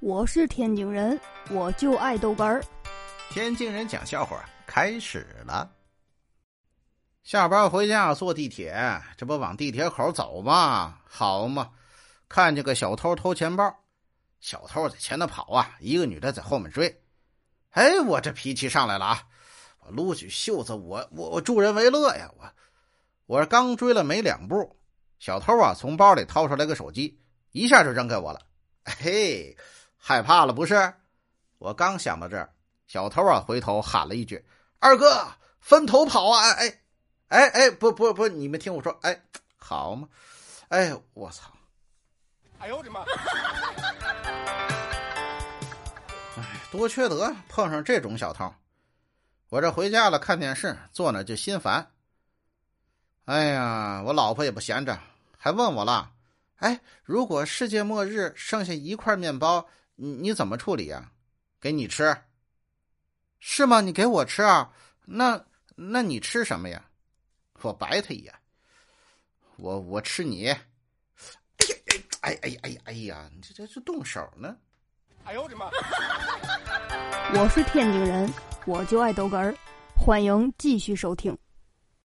我是天津人，我就爱豆干儿。天津人讲笑话开始了。下班回家坐地铁，这不往地铁口走吗？好嘛，看见个小偷偷钱包，小偷在前头跑啊，一个女的在后面追。哎，我这脾气上来了啊！我撸起袖子，我我我助人为乐呀！我我刚追了没两步，小偷啊从包里掏出来个手机，一下就扔给我了。嘿。害怕了不是？我刚想到这儿，小偷啊回头喊了一句：“二哥，分头跑啊！”哎，哎，哎，不不不，你们听我说，哎，好嘛，哎，我操！哎呦我的妈！哎，多缺德，碰上这种小偷！我这回家了，看电视，坐那就心烦。哎呀，我老婆也不闲着，还问我了：“哎，如果世界末日剩下一块面包？”你你怎么处理呀？给你吃，是吗？你给我吃啊？那那你吃什么呀？我白他一眼。我我吃你。哎哎哎哎哎呀！你这这这动手呢？哎呦我的妈！我是天津人，我就爱逗哏儿，欢迎继续收听。